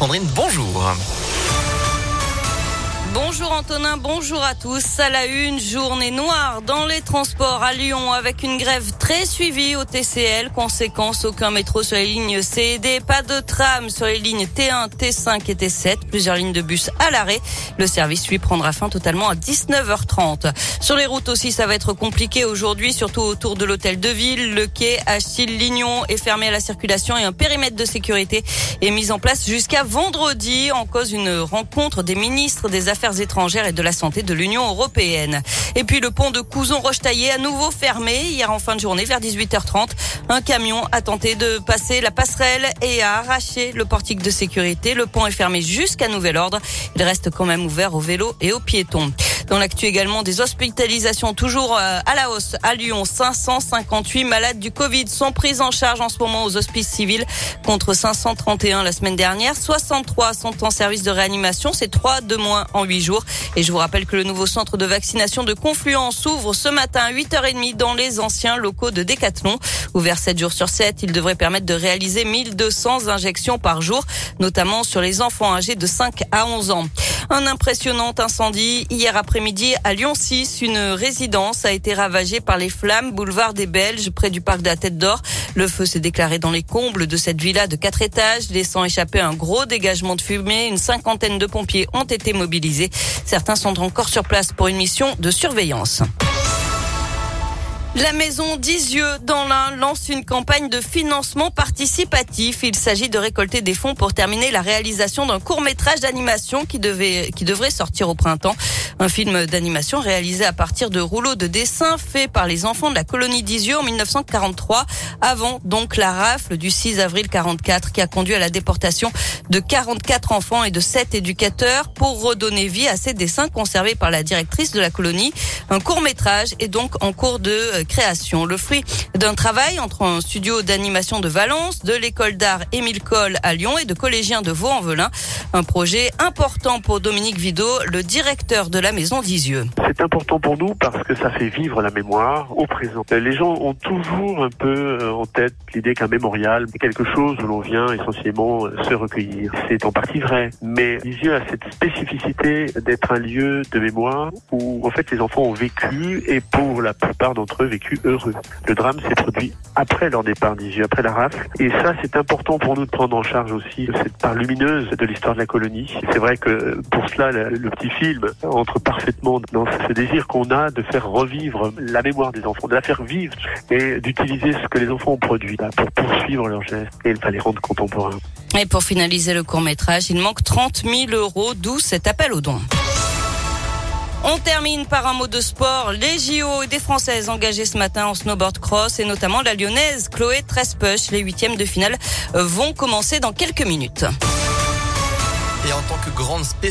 Sandrine, bonjour. Bonjour Antonin, bonjour à tous. À la une, journée noire dans les transports à Lyon avec une grève très suivie au TCL. Conséquence, aucun métro sur les lignes C pas de tram sur les lignes T1, T5 et T7, plusieurs lignes de bus à l'arrêt. Le service lui prendra fin totalement à 19h30. Sur les routes aussi, ça va être compliqué aujourd'hui, surtout autour de l'hôtel de ville. Le quai Achille-Lignon est fermé à la circulation et un périmètre de sécurité est mis en place jusqu'à vendredi en cause une rencontre des ministres des Affaires Affaires étrangères et de la santé de l'Union européenne. Et puis le pont de Couzon-Rochetaillé à nouveau fermé hier en fin de journée vers 18h30. Un camion a tenté de passer la passerelle et a arraché le portique de sécurité. Le pont est fermé jusqu'à nouvel ordre. Il reste quand même ouvert aux vélos et aux piétons. Dans l'actu également, des hospitalisations toujours euh, à la hausse. À Lyon, 558 malades du Covid sont pris en charge en ce moment aux hospices civils contre 531 la semaine dernière. 63 sont en service de réanimation. C'est 3 de moins en 8 jours. Et je vous rappelle que le nouveau centre de vaccination de Confluence s'ouvre ce matin à 8h30 dans les anciens locaux de Décathlon. Ouvert 7 jours sur 7, il devrait permettre de réaliser 1200 injections par jour, notamment sur les enfants âgés de 5 à 11 ans. Un impressionnant incendie hier après-midi à Lyon 6. Une résidence a été ravagée par les flammes boulevard des Belges près du parc de la Tête d'Or. Le feu s'est déclaré dans les combles de cette villa de quatre étages, laissant échapper un gros dégagement de fumée. Une cinquantaine de pompiers ont été mobilisés. Certains sont encore sur place pour une mission de surveillance. La maison d'Isieux dans l'Ain lance une campagne de financement participatif. Il s'agit de récolter des fonds pour terminer la réalisation d'un court métrage d'animation qui devait, qui devrait sortir au printemps. Un film d'animation réalisé à partir de rouleaux de dessins faits par les enfants de la colonie d'Isieux en 1943, avant donc la rafle du 6 avril 44 qui a conduit à la déportation de 44 enfants et de 7 éducateurs pour redonner vie à ces dessins conservés par la directrice de la colonie. Un court métrage est donc en cours de euh, création. Le fruit d'un travail entre un studio d'animation de Valence, de l'école d'art Émile Coll à Lyon et de collégiens de Vaux-en-Velin. Un projet important pour Dominique Vido, le directeur de la maison d'Isieux. C'est important pour nous parce que ça fait vivre la mémoire au présent. Les gens ont toujours un peu euh, en tête l'idée qu'un mémorial est quelque chose où l'on vient essentiellement euh, se recueillir. C'est en partie vrai, mais Lisieux a cette spécificité d'être un lieu de mémoire où en fait les enfants ont vécu et pour la plupart d'entre eux vécu heureux. Le drame s'est produit après leur départ d'Isieux, après la rafle. Et ça, c'est important pour nous de prendre en charge aussi cette part lumineuse de l'histoire de la colonie. C'est vrai que pour cela, le, petit film entre parfaitement dans ce désir qu'on a de faire revivre la mémoire des enfants, de la faire vivre et d'utiliser ce que les enfants ont produit pour poursuivre leurs gestes et les rendre contemporains. Et pour finaliser le court métrage, il manque 30 000 euros, d'où cet appel aux dons. On termine par un mot de sport. Les JO des Françaises engagées ce matin en snowboard cross et notamment la lyonnaise Chloé Trespuch. Les huitièmes de finale vont commencer dans quelques minutes. Et en tant que grande